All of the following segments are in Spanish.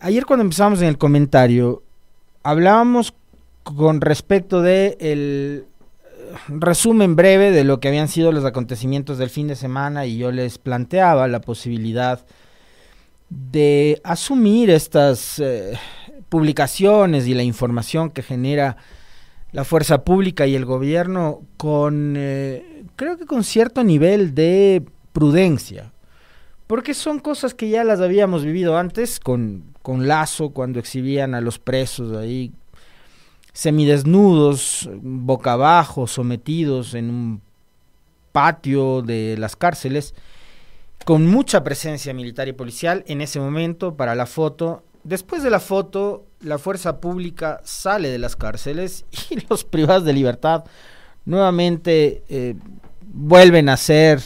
ayer cuando empezamos en el comentario, hablábamos con respecto de el eh, resumen breve de lo que habían sido los acontecimientos del fin de semana y yo les planteaba la posibilidad de asumir estas eh, publicaciones y la información que genera la fuerza pública y el gobierno con, eh, creo que con cierto nivel de prudencia, porque son cosas que ya las habíamos vivido antes con, con Lazo, cuando exhibían a los presos ahí semidesnudos, boca abajo, sometidos en un patio de las cárceles, con mucha presencia militar y policial en ese momento para la foto. Después de la foto, la fuerza pública sale de las cárceles y los privados de libertad nuevamente eh, vuelven a ser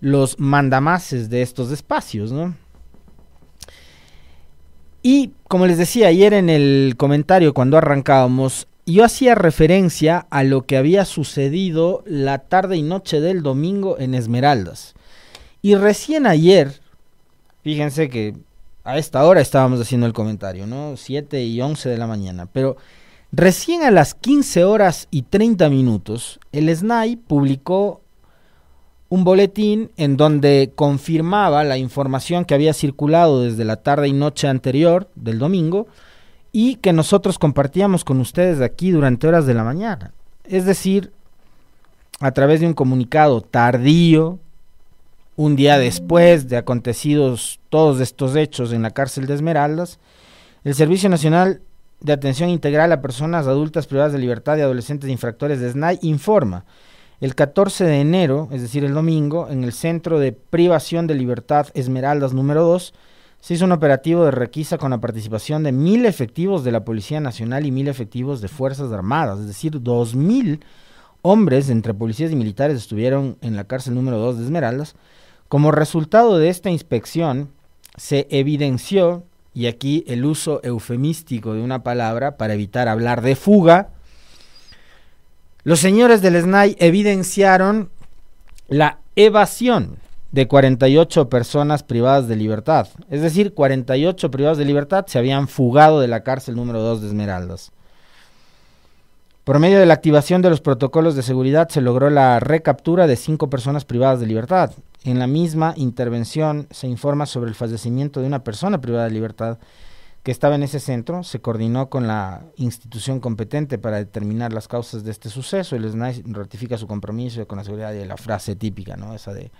los mandamases de estos espacios, ¿no? Y como les decía ayer en el comentario cuando arrancábamos, yo hacía referencia a lo que había sucedido la tarde y noche del domingo en Esmeraldas. Y recién ayer, fíjense que a esta hora estábamos haciendo el comentario, ¿no? 7 y 11 de la mañana, pero recién a las 15 horas y 30 minutos, el SNAI publicó un boletín en donde confirmaba la información que había circulado desde la tarde y noche anterior del domingo y que nosotros compartíamos con ustedes aquí durante horas de la mañana. Es decir, a través de un comunicado tardío, un día después de acontecidos todos estos hechos en la cárcel de Esmeraldas, el Servicio Nacional de Atención Integral a Personas Adultas Privadas de Libertad y Adolescentes Infractores de SNAI informa el 14 de enero, es decir, el domingo, en el Centro de Privación de Libertad Esmeraldas número 2, se hizo un operativo de requisa con la participación de mil efectivos de la Policía Nacional y mil efectivos de Fuerzas Armadas, es decir, dos mil hombres entre policías y militares estuvieron en la cárcel número 2 de Esmeraldas. Como resultado de esta inspección, se evidenció, y aquí el uso eufemístico de una palabra para evitar hablar de fuga, los señores del SNAI evidenciaron la evasión de 48 personas privadas de libertad. Es decir, 48 privados de libertad se habían fugado de la cárcel número 2 de Esmeraldas. Por medio de la activación de los protocolos de seguridad se logró la recaptura de cinco personas privadas de libertad. En la misma intervención se informa sobre el fallecimiento de una persona privada de libertad que estaba en ese centro, se coordinó con la institución competente para determinar las causas de este suceso y el SNAI ratifica su compromiso con la seguridad y la frase típica, ¿no? Esa de,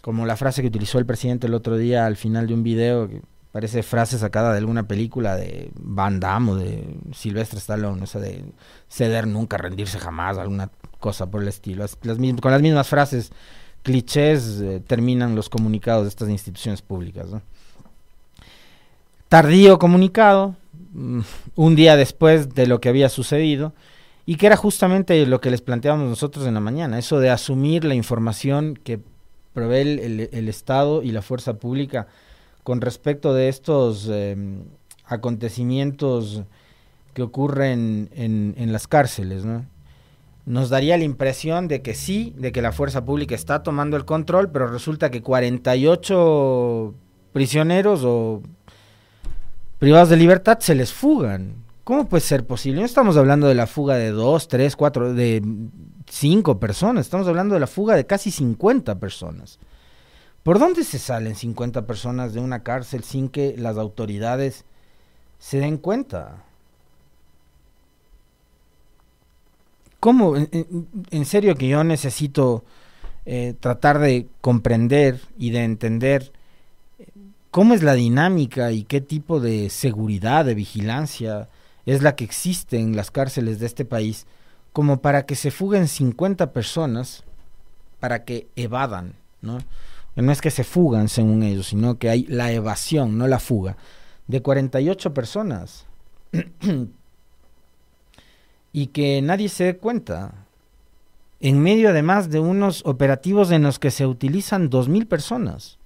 como la frase que utilizó el presidente el otro día al final de un video, que parece frase sacada de alguna película de Van Damme o de Silvestre Stallone, esa de ceder nunca, rendirse jamás, alguna cosa por el estilo. con las mismas frases, clichés, eh, terminan los comunicados de estas instituciones públicas, ¿no? Tardío comunicado, mm, un día después de lo que había sucedido, y que era justamente lo que les planteábamos nosotros en la mañana, eso de asumir la información que provee el, Estado y la fuerza pública con respecto de estos em, acontecimientos que ocurren en, las cárceles, ¿no? Nos daría la impresión de que sí, de que la fuerza pública está tomando el control, pero resulta que 48 prisioneros o privados de libertad se les fugan. ¿Cómo puede ser posible? No estamos hablando de la fuga de dos, tres, cuatro, de cinco personas, estamos hablando de la fuga de casi 50 personas. ¿Por dónde se salen 50 personas de una cárcel sin que las autoridades se den cuenta? ¿Cómo? En, serio que yo necesito eh, tratar de comprender y de entender cómo es la dinámica y qué tipo de seguridad, de vigilancia es la que existe en las cárceles de este país, como para que se fuguen 50 personas para que evadan, ¿no? No es que se fugan según ellos, sino que hay la evasión, no la fuga, de 48 personas. y que nadie se dé cuenta. En medio además de unos operativos en los que se utilizan 2.000 personas.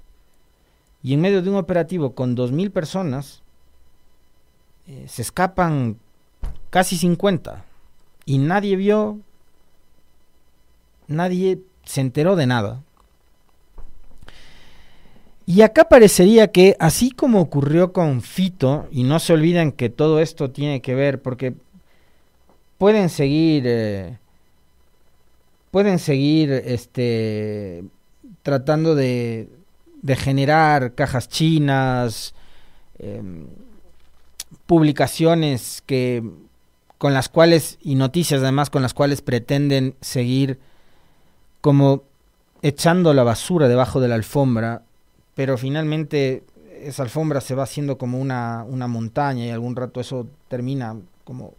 Y en medio de un operativo con 2.000 personas, eh, se escapan casi 50. Y nadie vio, nadie se enteró de nada. Y acá parecería que, así como ocurrió con Fito, y no se olviden que todo esto tiene que ver, porque pueden seguir, eh, pueden seguir este, tratando de, de generar cajas chinas, em, publicaciones que con las cuales y noticias además con las cuales pretenden seguir como echando la basura debajo de la alfombra, pero finalmente esa alfombra se va haciendo como una, una montaña y algún rato eso termina como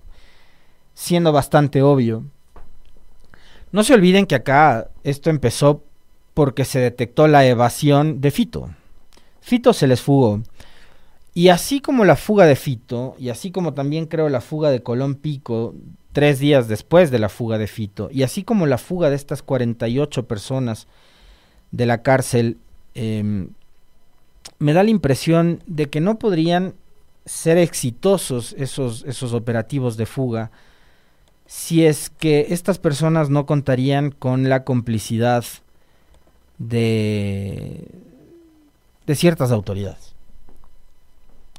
siendo bastante obvio. No se olviden que acá esto empezó porque se detectó la evasión de Fito. Fito se les fugó. Y así como la fuga de Fito, y así como también creo la fuga de Colón Pico, tres días después de la fuga de Fito, y así como la fuga de estas 48 personas de la cárcel, em, me da la impresión de que no podrían ser exitosos esos, esos operativos de fuga si es que estas personas no contarían con la complicidad de, de ciertas autoridades.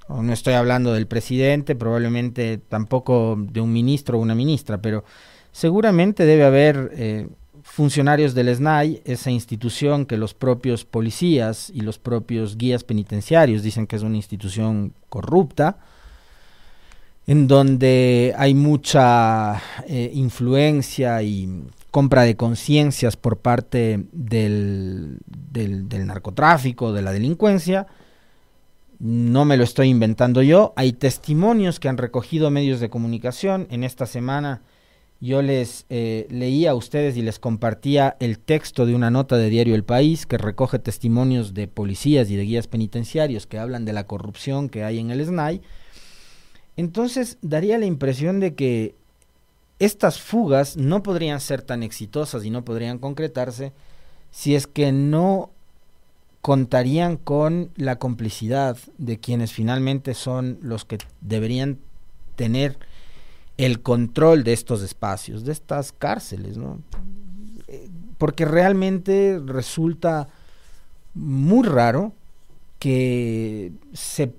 no estoy hablando del presidente, probablemente tampoco de un ministro o una ministra, pero seguramente debe haber eh, funcionarios del SNAI, esa institución que los propios policías y los propios guías penitenciarios dicen que es una institución corrupta, en donde hay mucha eh, influencia y compra de conciencias por parte del, del, narcotráfico, de la delincuencia. No me lo estoy inventando yo. Hay testimonios que han recogido medios de comunicación. En esta semana yo les eh, leía a ustedes y les compartía el texto de una nota de diario El País que recoge testimonios de policías y de guías penitenciarios que hablan de la corrupción que hay en el SNAI. Entonces daría la impresión de que estas fugas no podrían ser tan exitosas y no podrían concretarse si es que no contarían con la complicidad de quienes finalmente son los que deberían tener el control de estos espacios, de estas cárceles, ¿no? Porque realmente resulta muy raro que se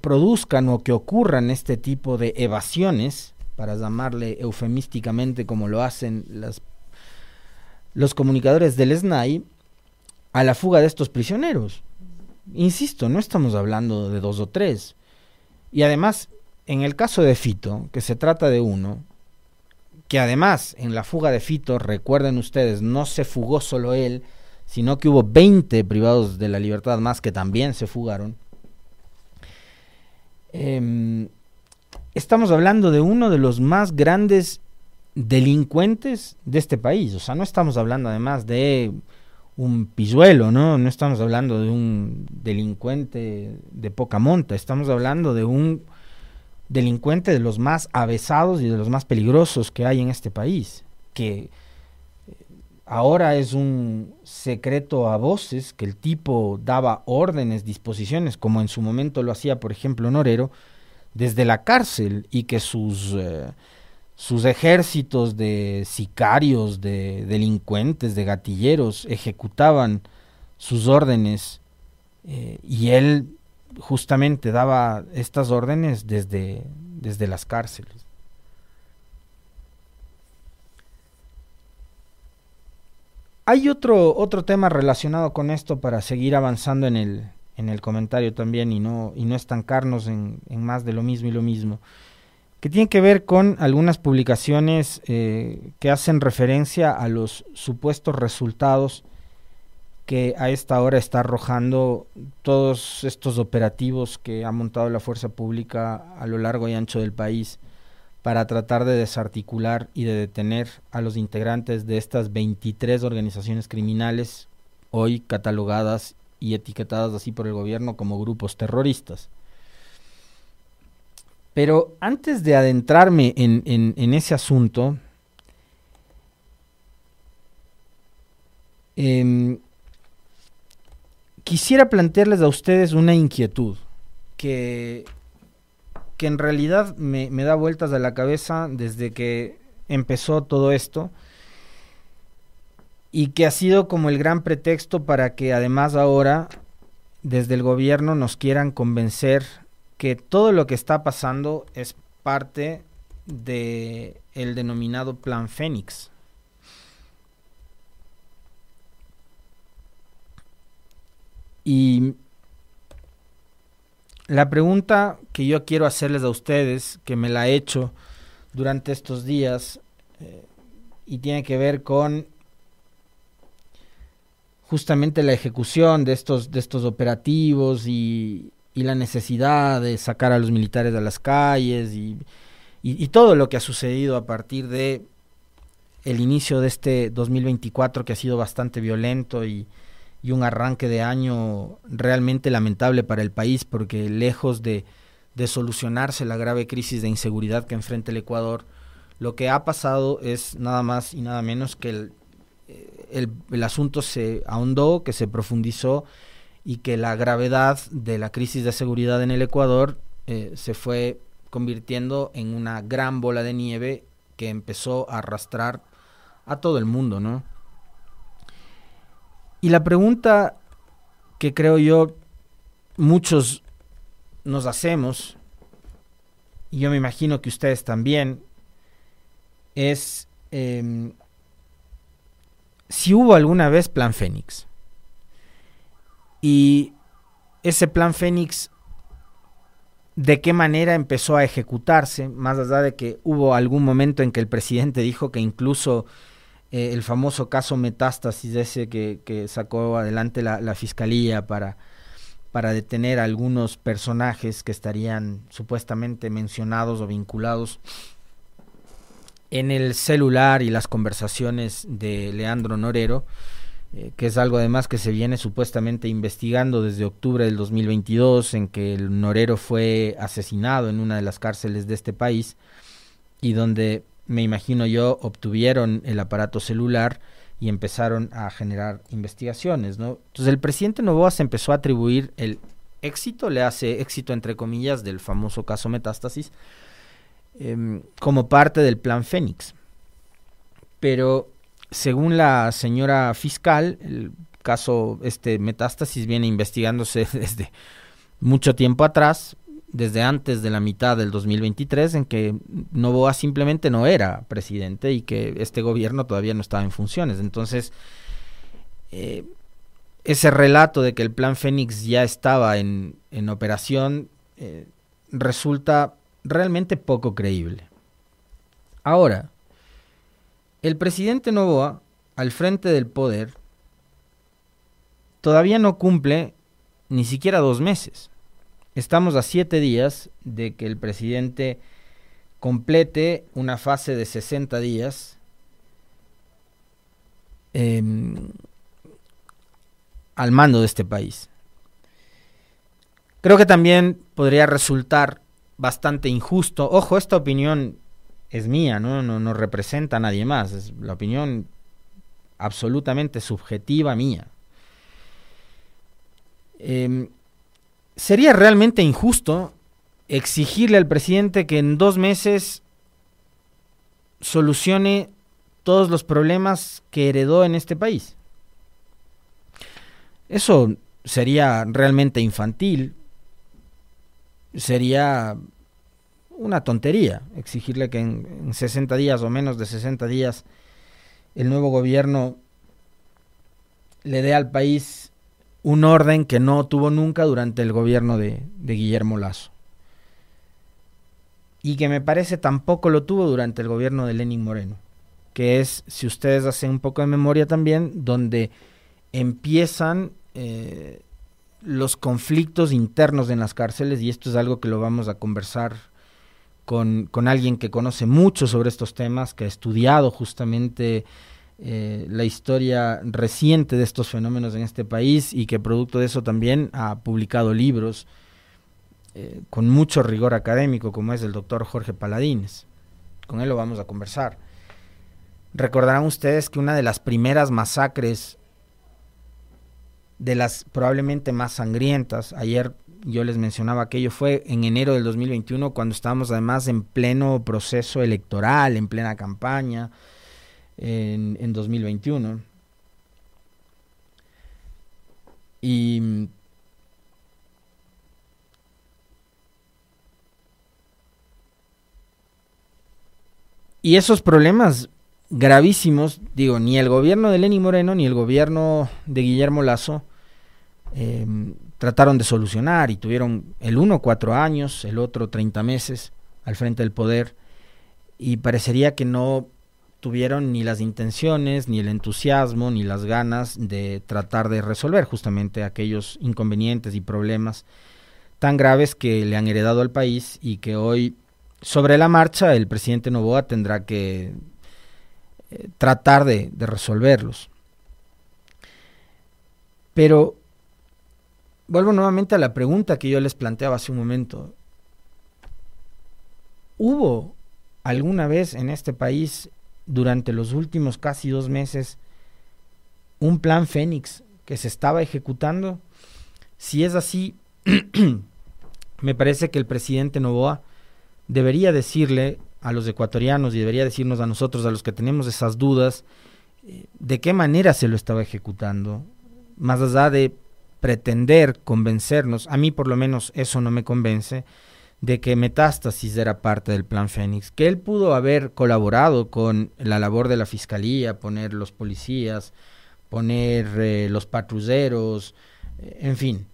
produzcan o que ocurran este tipo de evasiones para llamarle eufemísticamente como lo hacen los comunicadores del SNAI, a la fuga de estos prisioneros. Insisto, no estamos hablando de dos o tres. Y además, en el caso de Fito, que se trata de uno, que además en la fuga de Fito, recuerden ustedes, no se fugó solo él, sino que hubo 20 privados de la libertad más que también se fugaron. Eh, estamos hablando de uno de los más grandes delincuentes de este país. O sea, no estamos hablando además de un pisuelo, ¿no? No estamos hablando de un delincuente de poca monta, estamos hablando de un delincuente de los más avesados y de los más peligrosos que hay en este país, que ahora es un secreto a voces que el tipo daba órdenes, disposiciones, como en su momento lo hacía, por ejemplo, Norero, desde la cárcel y que sus, eh, sus ejércitos de sicarios, de delincuentes, de gatilleros ejecutaban sus órdenes eh, y él justamente daba estas órdenes desde, desde las cárceles. Hay otro, otro tema relacionado con esto para seguir avanzando en el, en el comentario también y no, y no estancarnos en, más de lo mismo y lo mismo, que tiene que ver con algunas publicaciones eh, que hacen referencia a los supuestos resultados que a esta hora está arrojando todos estos operativos que ha montado la fuerza pública a lo largo y ancho del país para tratar de desarticular y de detener a los integrantes de estas 23 organizaciones criminales hoy catalogadas y etiquetadas así por el gobierno como grupos terroristas. Pero antes de adentrarme en, ese asunto, em, quisiera plantearles a ustedes una inquietud que, que en realidad me, me da vueltas a la cabeza desde que empezó todo esto y que ha sido como el gran pretexto para que además ahora desde el gobierno nos quieran convencer que todo lo que está pasando es parte de el denominado Plan Fénix. Y la pregunta que yo quiero hacerles a ustedes, que me la he hecho durante estos días, eh, y tiene que ver con justamente la ejecución de estos, de estos operativos y, y la necesidad de sacar a los militares a las calles y, y, todo lo que ha sucedido a partir de el inicio de este 2024 que ha sido bastante violento y, y un arranque de año realmente lamentable para el país porque lejos de, de solucionarse la grave crisis de inseguridad que enfrenta el Ecuador, lo que ha pasado es nada más y nada menos que el, el, asunto se ahondó, que se profundizó y que la gravedad de la crisis de seguridad en el Ecuador eh, se fue convirtiendo en una gran bola de nieve que empezó a arrastrar a todo el mundo, ¿no? Y la pregunta que creo yo muchos nos hacemos, y yo me imagino que ustedes también, es eh, si hubo alguna vez Plan Fénix. Y ese Plan Fénix, ¿de qué manera empezó a ejecutarse? Más allá de que hubo algún momento en que el presidente dijo que incluso eh, el famoso caso Metástasis, ese que, sacó adelante la, la fiscalía para, para detener a algunos personajes que estarían supuestamente mencionados o vinculados en el celular y las conversaciones de Leandro Norero, eh, que es algo además que se viene supuestamente investigando desde octubre del 2022, en que el Norero fue asesinado en una de las cárceles de este país y donde me imagino yo obtuvieron el aparato celular y empezaron a generar investigaciones, ¿no? Entonces el presidente Novoa se empezó a atribuir el éxito, le hace éxito entre comillas del famoso caso Metástasis, Em, como parte del plan Fénix. Pero según la señora fiscal, el caso este Metástasis viene investigándose desde mucho tiempo atrás, desde antes de la mitad del 2023, en que Novoa simplemente no era presidente y que este gobierno todavía no estaba en funciones. Entonces, eh, ese relato de que el plan Fénix ya estaba en, en operación eh, resulta realmente poco creíble. Ahora, el presidente Novoa, al frente del poder, todavía no cumple ni siquiera dos meses. Estamos a siete días de que el presidente complete una fase de 60 días eh, al mando de este país. Creo que también podría resultar bastante injusto. Ojo, esta opinión es mía, ¿no? No, representa a nadie más. Es la opinión absolutamente subjetiva mía. Eh, sería realmente injusto exigirle al presidente que en dos meses solucione todos los problemas que heredó en este país. Eso sería realmente infantil, sería una tontería exigirle que en, 60 días o menos de 60 días el nuevo gobierno le dé al país un orden que no tuvo nunca durante el gobierno de, de Guillermo Lazo. Y que me parece tampoco lo tuvo durante el gobierno de Lenin Moreno. Que es, si ustedes hacen un poco de memoria también, donde empiezan eh, los conflictos internos en las cárceles, y esto es algo que lo vamos a conversar con, con alguien que conoce mucho sobre estos temas, que ha estudiado justamente eh, la historia reciente de estos fenómenos en este país y que producto de eso también ha publicado libros eh, con mucho rigor académico, como es el doctor Jorge Paladines. Con él lo vamos a conversar. Recordarán ustedes que una de las primeras masacres de las probablemente más sangrientas. Ayer yo les mencionaba aquello, fue en enero del 2021 cuando estábamos además en pleno proceso electoral, en plena campaña, en, en 2021. Y Y esos problemas gravísimos, digo, ni el gobierno de Lenín Moreno ni el gobierno de Guillermo Lazo em, trataron de solucionar y tuvieron el uno cuatro años, el otro 30 meses al frente del poder y parecería que no tuvieron ni las intenciones, ni el entusiasmo, ni las ganas de tratar de resolver justamente aquellos inconvenientes y problemas tan graves que le han heredado al país y que hoy sobre la marcha el presidente Novoa tendrá que eh, tratar de, de resolverlos. Pero vuelvo nuevamente a la pregunta que yo les planteaba hace un momento. ¿Hubo alguna vez en este país durante los últimos casi dos meses un plan Fénix que se estaba ejecutando? Si es así, me parece que el presidente Novoa debería decirle a los ecuatorianos y debería decirnos a nosotros, a los que tenemos esas dudas, eh, de qué manera se lo estaba ejecutando, más allá de pretender convencernos, a mí por lo menos eso no me convence, de que Metástasis era parte del plan Fénix, que él pudo haber colaborado con la labor de la fiscalía, poner los policías, poner eh, los patrulleros, eh, en fin,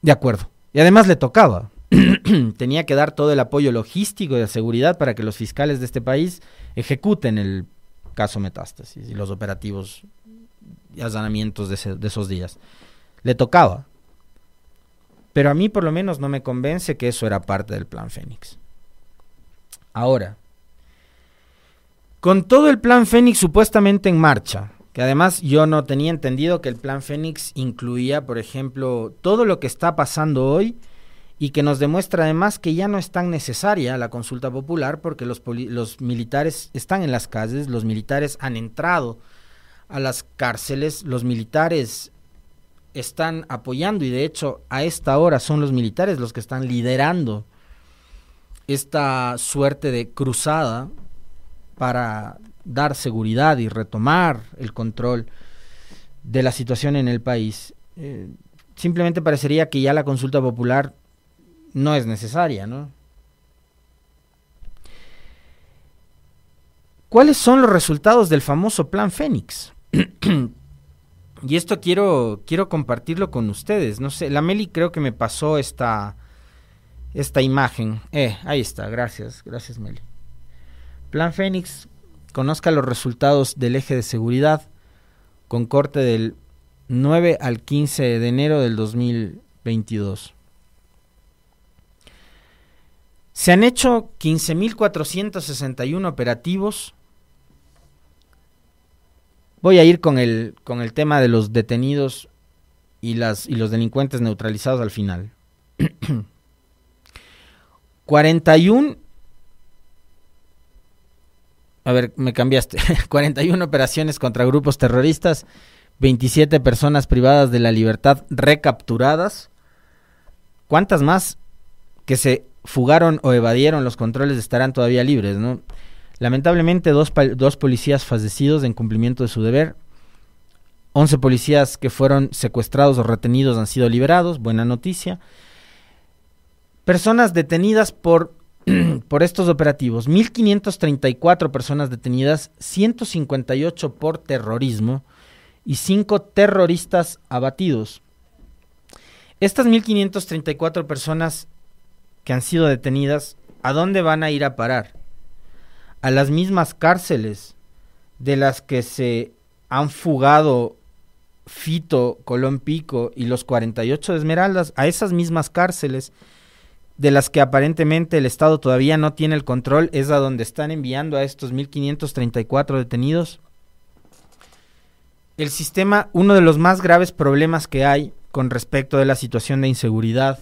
de acuerdo. Y además le tocaba, tenía que dar todo el apoyo logístico y de seguridad para que los fiscales de este país ejecuten el caso Metástasis y los operativos allanamientos de, de esos días. Le tocaba. Pero a mí por lo menos no me convence que eso era parte del plan Fénix. Ahora, con todo el plan Fénix supuestamente en marcha, que además yo no tenía entendido que el plan Fénix incluía, por ejemplo, todo lo que está pasando hoy y que nos demuestra además que ya no es tan necesaria la consulta popular porque los, los militares están en las calles, los militares han entrado a las cárceles, los militares están apoyando y de hecho a esta hora son los militares los que están liderando esta suerte de cruzada para dar seguridad y retomar el control de la situación en el país. Eh, simplemente parecería que ya la consulta popular no es necesaria, ¿no? ¿Cuáles son los resultados del famoso plan Fénix? y esto quiero, quiero compartirlo con ustedes. No sé, la Meli creo que me pasó esta, esta imagen. Eh, ahí está, gracias, gracias Meli. Plan Fénix, conozca los resultados del eje de seguridad con corte del 9 al 15 de enero del 2022. Se han hecho 15.461 operativos. Voy a ir con el, con el tema de los detenidos y, las, y los delincuentes neutralizados al final. 41 a ver, me cambiaste. 41 operaciones contra grupos terroristas, 27 personas privadas de la libertad recapturadas. ¿Cuántas más que se fugaron o evadieron los controles estarán todavía libres, ¿no? Lamentablemente, dos, dos policías fallecidos en cumplimiento de su deber. 11 policías que fueron secuestrados o retenidos han sido liberados, buena noticia. Personas detenidas por, por estos operativos, 1.534 personas detenidas, 158 por terrorismo y 5 terroristas abatidos. Estas 1.534 personas que han sido detenidas, ¿a dónde van a ir a parar? A las mismas cárceles de las que se han fugado Fito, Colón Pico y los 48 de Esmeraldas, a esas mismas cárceles de las que aparentemente el Estado todavía no tiene el control, es a donde están enviando a estos 1534 detenidos. El sistema, uno de los más graves problemas que hay con respecto de la situación de inseguridad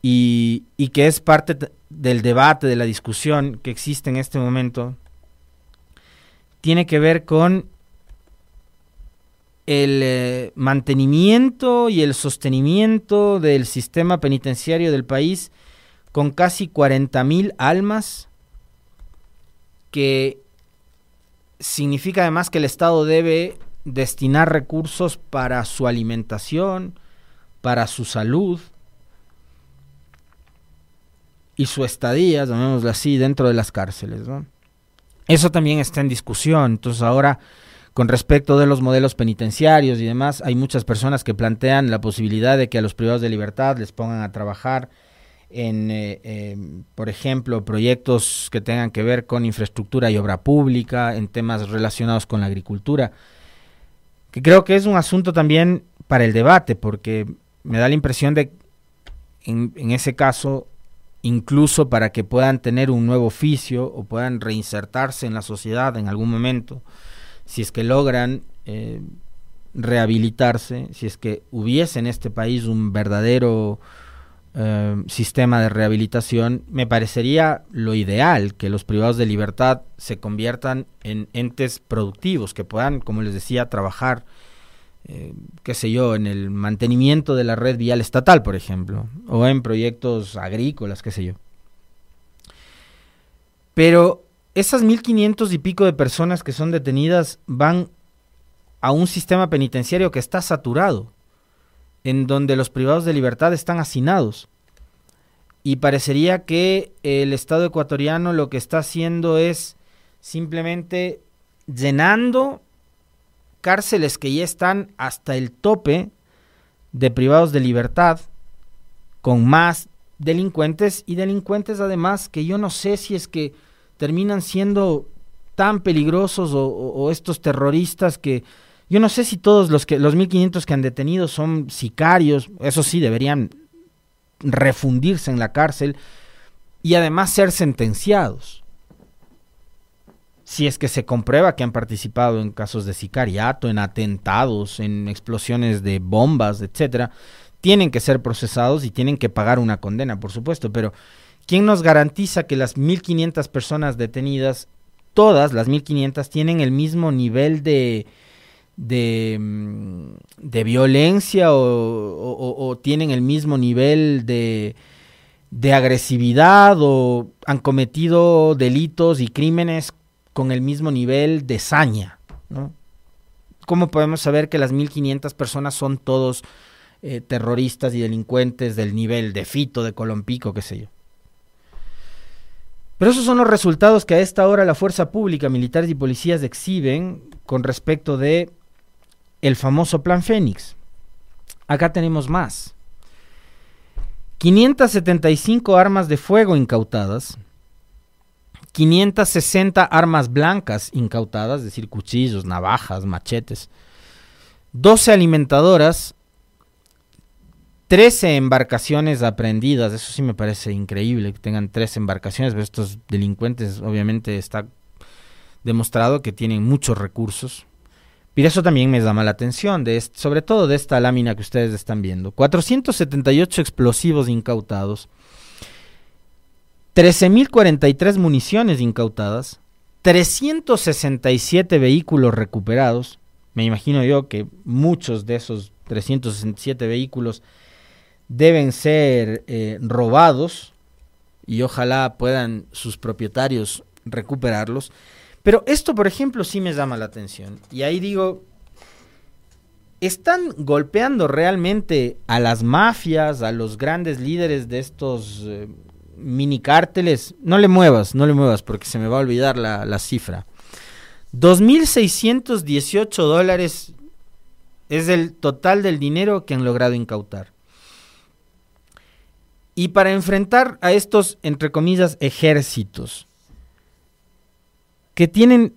y, que es parte del debate, de la discusión que existe en este momento, tiene que ver con el eh, mantenimiento y el sostenimiento del sistema penitenciario del país con casi 40 mil almas, que significa además que el Estado debe destinar recursos para su alimentación, para su salud y su estadía, llamémoslo así, dentro de las cárceles. Eso también está en discusión. Entonces ahora, con respecto de los modelos penitenciarios y demás, hay muchas personas que plantean la posibilidad de que a los privados de libertad les pongan a trabajar en, eh, em, por ejemplo, proyectos que tengan que ver con infraestructura y obra pública, en temas relacionados con la agricultura, que creo que es un asunto también para el debate, porque me da la impresión de, en, en ese caso, incluso para que puedan tener un nuevo oficio o puedan reinsertarse en la sociedad en algún momento, si es que logran eh, rehabilitarse, si es que hubiese en este país un verdadero eh, sistema de rehabilitación, me parecería lo ideal que los privados de libertad se conviertan en entes productivos, que puedan, como les decía, trabajar, eh, qué sé yo, en el mantenimiento de la red vial estatal, por ejemplo, o en proyectos agrícolas, qué sé yo. Pero esas 1.500 y pico de personas que son detenidas van a un sistema penitenciario que está saturado en donde los privados de libertad están hacinados. Y parecería que el Estado ecuatoriano lo que está haciendo es simplemente llenando cárceles que ya están hasta el tope de privados de libertad, con más delincuentes y delincuentes además que yo no sé si es que terminan siendo tan peligrosos o, estos terroristas que yo no sé si todos los que los 1500 que han detenido son sicarios, eso sí deberían refundirse en la cárcel y además ser sentenciados. Si es que se comprueba que han participado en casos de sicariato, en atentados, en explosiones de bombas, etcétera, tienen que ser procesados y tienen que pagar una condena, por supuesto, pero ¿quién nos garantiza que las 1500 personas detenidas, todas las 1500 tienen el mismo nivel de de, mm, de violencia o, tienen el mismo nivel de, de agresividad o han cometido delitos y crímenes con el mismo nivel de saña. ¿no? ¿Cómo podemos saber que las 1.500 personas son todos eh, terroristas y delincuentes del nivel de Fito, de Colompico, qué sé yo? Pero esos son los resultados que a esta hora la fuerza pública, militares y policías exhiben con respecto de el famoso Plan Fénix. Acá tenemos más. 575 armas de fuego incautadas, 560 armas blancas incautadas, es decir, cuchillos, navajas, machetes, 12 alimentadoras, 13 embarcaciones aprendidas, eso sí me parece increíble que tengan 13 embarcaciones, pero estos delincuentes obviamente está demostrado que tienen muchos recursos, y eso también me llama la atención, de sobre todo de esta lámina que ustedes están viendo. 478 explosivos incautados, 13.043 municiones incautadas, 367 vehículos recuperados. Me imagino yo que muchos de esos 367 vehículos deben ser eh, robados y ojalá puedan sus propietarios recuperarlos. Pero esto, por ejemplo, sí me llama la atención. Y ahí digo, ¿están golpeando realmente a las mafias, a los grandes líderes de estos eh, mini cárteles? No le muevas, no le muevas porque se me va a olvidar la, la cifra. 2.618 dólares es el total del dinero que han logrado incautar. Y para enfrentar a estos, entre comillas, ejércitos, que tienen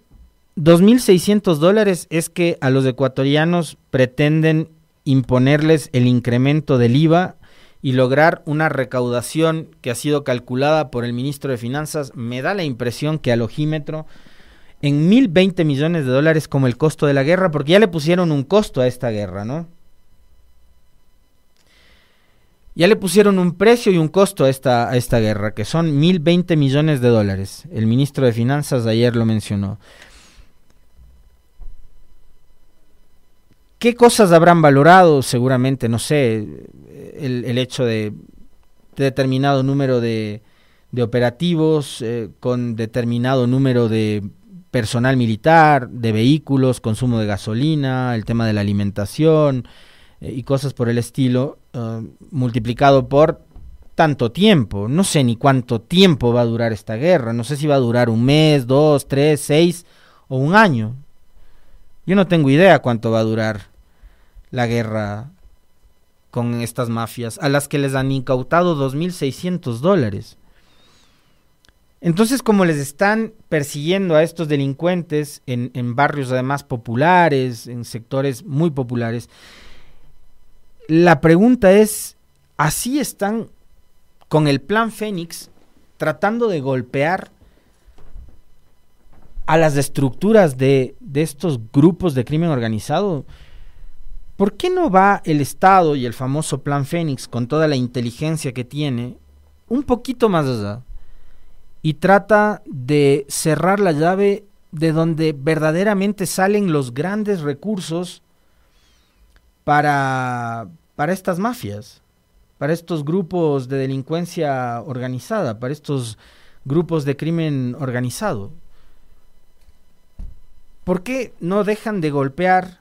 2.600 dólares es que a los ecuatorianos pretenden imponerles el incremento del IVA y lograr una recaudación que ha sido calculada por el ministro de Finanzas. Me da la impresión que al ojímetro en 1.020 millones de dólares como el costo de la guerra, porque ya le pusieron un costo a esta guerra, ¿no? Ya le pusieron un precio y un costo a esta, a esta guerra, que son 1.020 millones de dólares. El ministro de Finanzas ayer lo mencionó. ¿Qué cosas habrán valorado? Seguramente, no sé, el, hecho de, determinado número de, operativos, eh, con determinado número de personal militar, de vehículos, consumo de gasolina, el tema de la alimentación eh, y cosas por el estilo, eh, multiplicado por tanto tiempo. No sé ni cuánto tiempo va a durar esta guerra. No sé si va a durar un mes, dos, tres, seis o un año. Yo no tengo idea cuánto va a durar la guerra con estas mafias, a las que les han incautado 2.600 dólares. Entonces, como les están persiguiendo a estos delincuentes en, en, barrios además populares, en sectores muy populares, la pregunta es, ¿así están con el plan Fénix tratando de golpear a las estructuras de, de estos grupos de crimen organizado? ¿Por qué no va el Estado y el famoso Plan Fénix, con toda la inteligencia que tiene, un poquito más allá? Y trata de cerrar la llave de donde verdaderamente salen los grandes recursos para, para estas mafias, para estos grupos de delincuencia organizada, para estos grupos de crimen organizado. ¿Por qué no dejan de golpear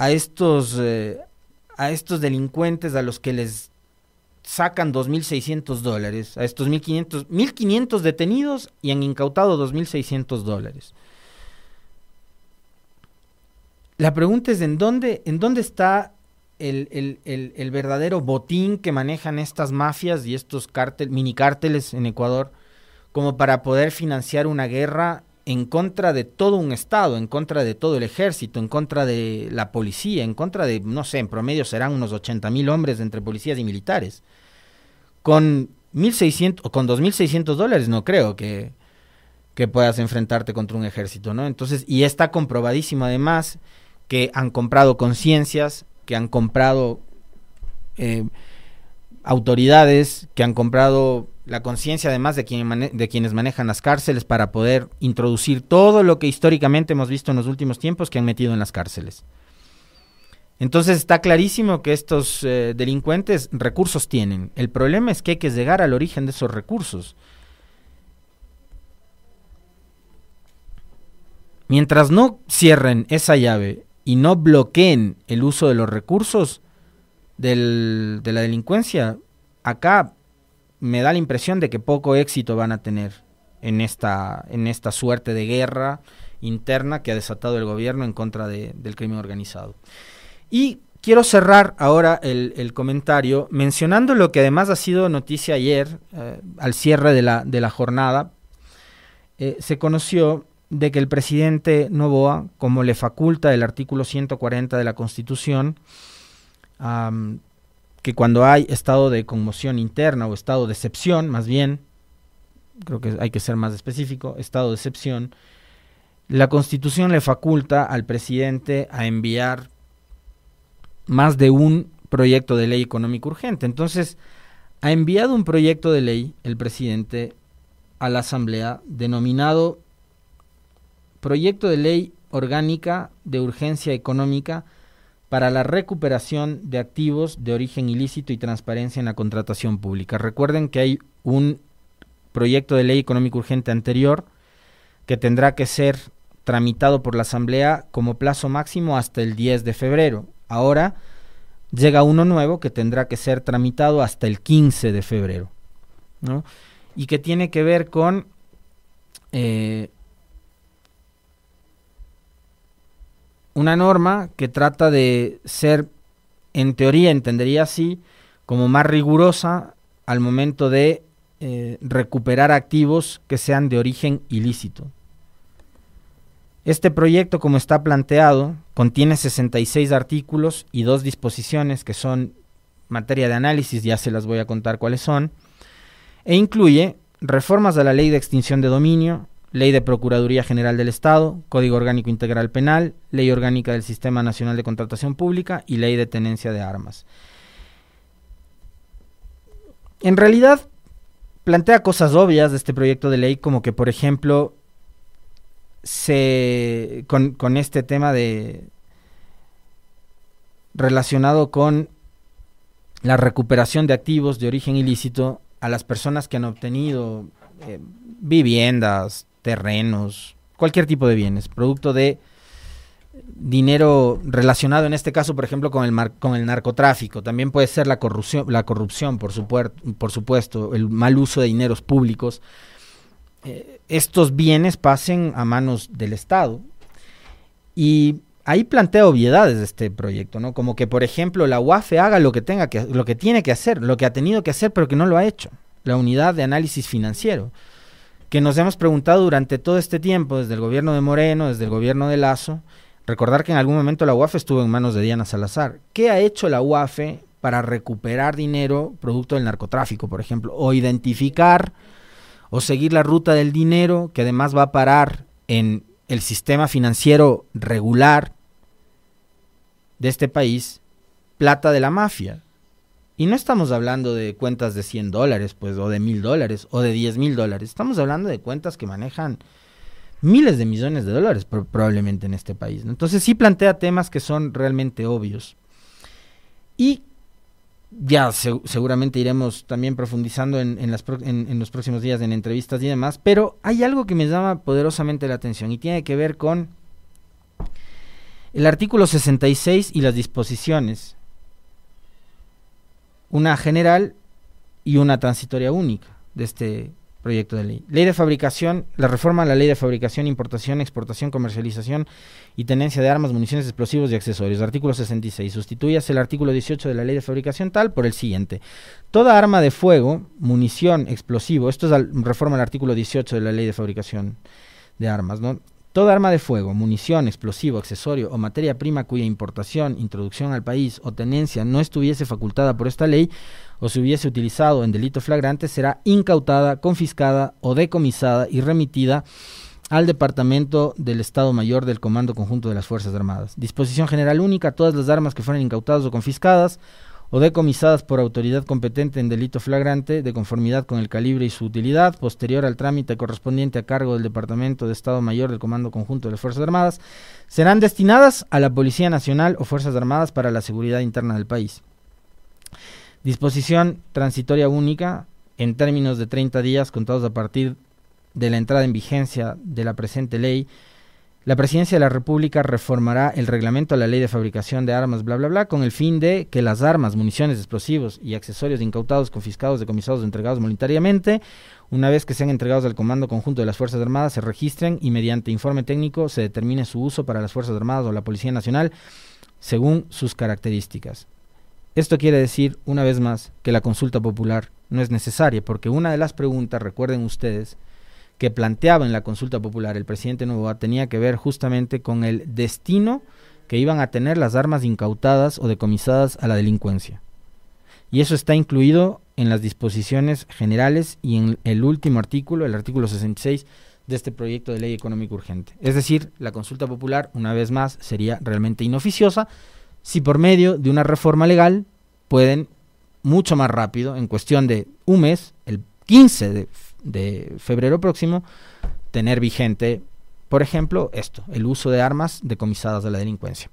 a estos, eh, a estos delincuentes a los que les sacan 2.600 dólares, a estos 1.500, 1.500 detenidos y han incautado 2.600 dólares. La pregunta es en dónde, en dónde está el, el, el, verdadero botín que manejan estas mafias y estos cártel, mini cárteles en Ecuador como para poder financiar una guerra en contra de todo un Estado, en contra de todo el ejército, en contra de la policía, en contra de, no sé, en promedio serán unos 80 mil hombres entre policías y militares. Con 1.600 o con 2.600 dólares no creo que, que puedas enfrentarte contra un ejército, ¿no? Entonces, y está comprobadísimo además que han comprado conciencias, que han comprado eh, autoridades, que han comprado la conciencia además de, de quienes manejan las cárceles para poder introducir todo lo que históricamente hemos visto en los últimos tiempos que han metido en las cárceles. Entonces está clarísimo que estos eh, delincuentes recursos tienen. El problema es que hay que llegar al origen de esos recursos. Mientras no cierren esa llave y no bloqueen el uso de los recursos del, de la delincuencia, acá me da la impresión de que poco éxito van a tener en esta, en esta suerte de guerra interna que ha desatado el gobierno en contra del crimen organizado. Y quiero cerrar ahora el, comentario mencionando lo que además ha sido noticia ayer, eh, al cierre de la, de la jornada, eh, se conoció de que el presidente Novoa, como le faculta el artículo 140 de la Constitución, que cuando hay estado de conmoción interna o estado de excepción, más bien, creo que hay que ser más específico, estado de excepción, la constitución le faculta al presidente a enviar más de un proyecto de ley económico urgente. Entonces, ha enviado un proyecto de ley el presidente a la Asamblea denominado Proyecto de Ley Orgánica de Urgencia Económica para la recuperación de activos de origen ilícito y transparencia en la contratación pública. Recuerden que hay un proyecto de ley económico urgente anterior que tendrá que ser tramitado por la Asamblea como plazo máximo hasta el 10 de febrero. Ahora llega uno nuevo que tendrá que ser tramitado hasta el 15 de febrero. Y que tiene que ver con eh, una norma que trata de ser, en teoría entendería así, como más rigurosa al momento de eh, recuperar activos que sean de origen ilícito. Este proyecto, como está planteado, contiene 66 artículos y dos disposiciones que son materia de análisis, ya se las voy a contar cuáles son, e incluye reformas a la ley de extinción de dominio, Ley de Procuraduría General del Estado, Código Orgánico Integral Penal, Ley Orgánica del Sistema Nacional de Contratación Pública y Ley de Tenencia de Armas. En realidad, plantea cosas obvias de este proyecto de ley, como que, por ejemplo, se, con, este tema de relacionado con la recuperación de activos de origen ilícito a las personas que han obtenido eh, viviendas, terrenos, cualquier tipo de bienes, producto de dinero relacionado en este caso, por ejemplo, con el, con el narcotráfico. También puede ser la corrupción, la corrupción por, por supuesto, el mal uso de dineros públicos. Eh, estos bienes pasen a manos del Estado. Y ahí plantea obviedades de este proyecto, ¿no? Como que, por ejemplo, la UAFE haga lo que tenga que, lo que tiene que hacer, lo que ha tenido que hacer, pero que no lo ha hecho. La unidad de análisis financiero, que nos hemos preguntado durante todo este tiempo, desde el gobierno de Moreno, desde el gobierno de Lazo, recordar que en algún momento la UAFE estuvo en manos de Diana Salazar. ¿Qué ha hecho la UAFE para recuperar dinero producto del narcotráfico, por ejemplo? O identificar o seguir la ruta del dinero que además va a parar en el sistema financiero regular de este país, plata de la mafia. Y no estamos hablando de cuentas de 100 dólares, pues, o de mil dólares, o de 10 mil dólares. Estamos hablando de cuentas que manejan miles de millones de dólares probablemente en este país. Entonces sí plantea temas que son realmente obvios. Y ya seguramente iremos también profundizando en, las en, los próximos días en entrevistas y demás, pero hay algo que me llama poderosamente la atención y tiene que ver con el artículo 66 y las disposiciones, una general y una transitoria única de este proyecto de ley. Ley de fabricación, la reforma a la ley de fabricación, importación, exportación, comercialización y tenencia de armas, municiones, explosivos y accesorios. Artículo 66. Sustituyas el artículo 18 de la ley de fabricación tal por el siguiente. Toda arma de fuego, munición, explosivo, esto es la reforma al artículo 18 de la ley de fabricación de armas, ¿no? Toda arma de fuego, munición, explosivo, accesorio o materia prima cuya importación, introducción al país o tenencia no estuviese facultada por esta ley o se hubiese utilizado en delito flagrante será incautada, confiscada o decomisada y remitida al Departamento del Estado Mayor del Comando Conjunto de las Fuerzas Armadas. Disposición General Única, todas las armas que fueran incautadas o confiscadas o decomisadas por autoridad competente en delito flagrante, de conformidad con el calibre y su utilidad, posterior al trámite correspondiente a cargo del Departamento de Estado Mayor del Comando Conjunto de las Fuerzas Armadas, serán destinadas a la Policía Nacional o Fuerzas Armadas para la seguridad interna del país. Disposición transitoria única en términos de 30 días contados a partir de la entrada en vigencia de la presente ley la Presidencia de la República reformará el reglamento a la ley de fabricación de armas, bla, bla, bla, con el fin de que las armas, municiones, explosivos y accesorios incautados, confiscados, decomisados o entregados voluntariamente, una vez que sean entregados al Comando Conjunto de las Fuerzas Armadas, se registren y mediante informe técnico se determine su uso para las Fuerzas Armadas o la Policía Nacional según sus características. Esto quiere decir, una vez más, que la consulta popular no es necesaria, porque una de las preguntas, recuerden ustedes, que planteaba en la consulta popular el presidente Novoa tenía que ver justamente con el destino que iban a tener las armas incautadas o decomisadas a la delincuencia. Y eso está incluido en las disposiciones generales y en el último artículo, el artículo 66 de este proyecto de ley económico urgente. Es decir, la consulta popular, una vez más, sería realmente inoficiosa si por medio de una reforma legal pueden mucho más rápido, en cuestión de un mes, el 15 de de febrero próximo tener vigente, por ejemplo, esto, el uso de armas decomisadas de la delincuencia.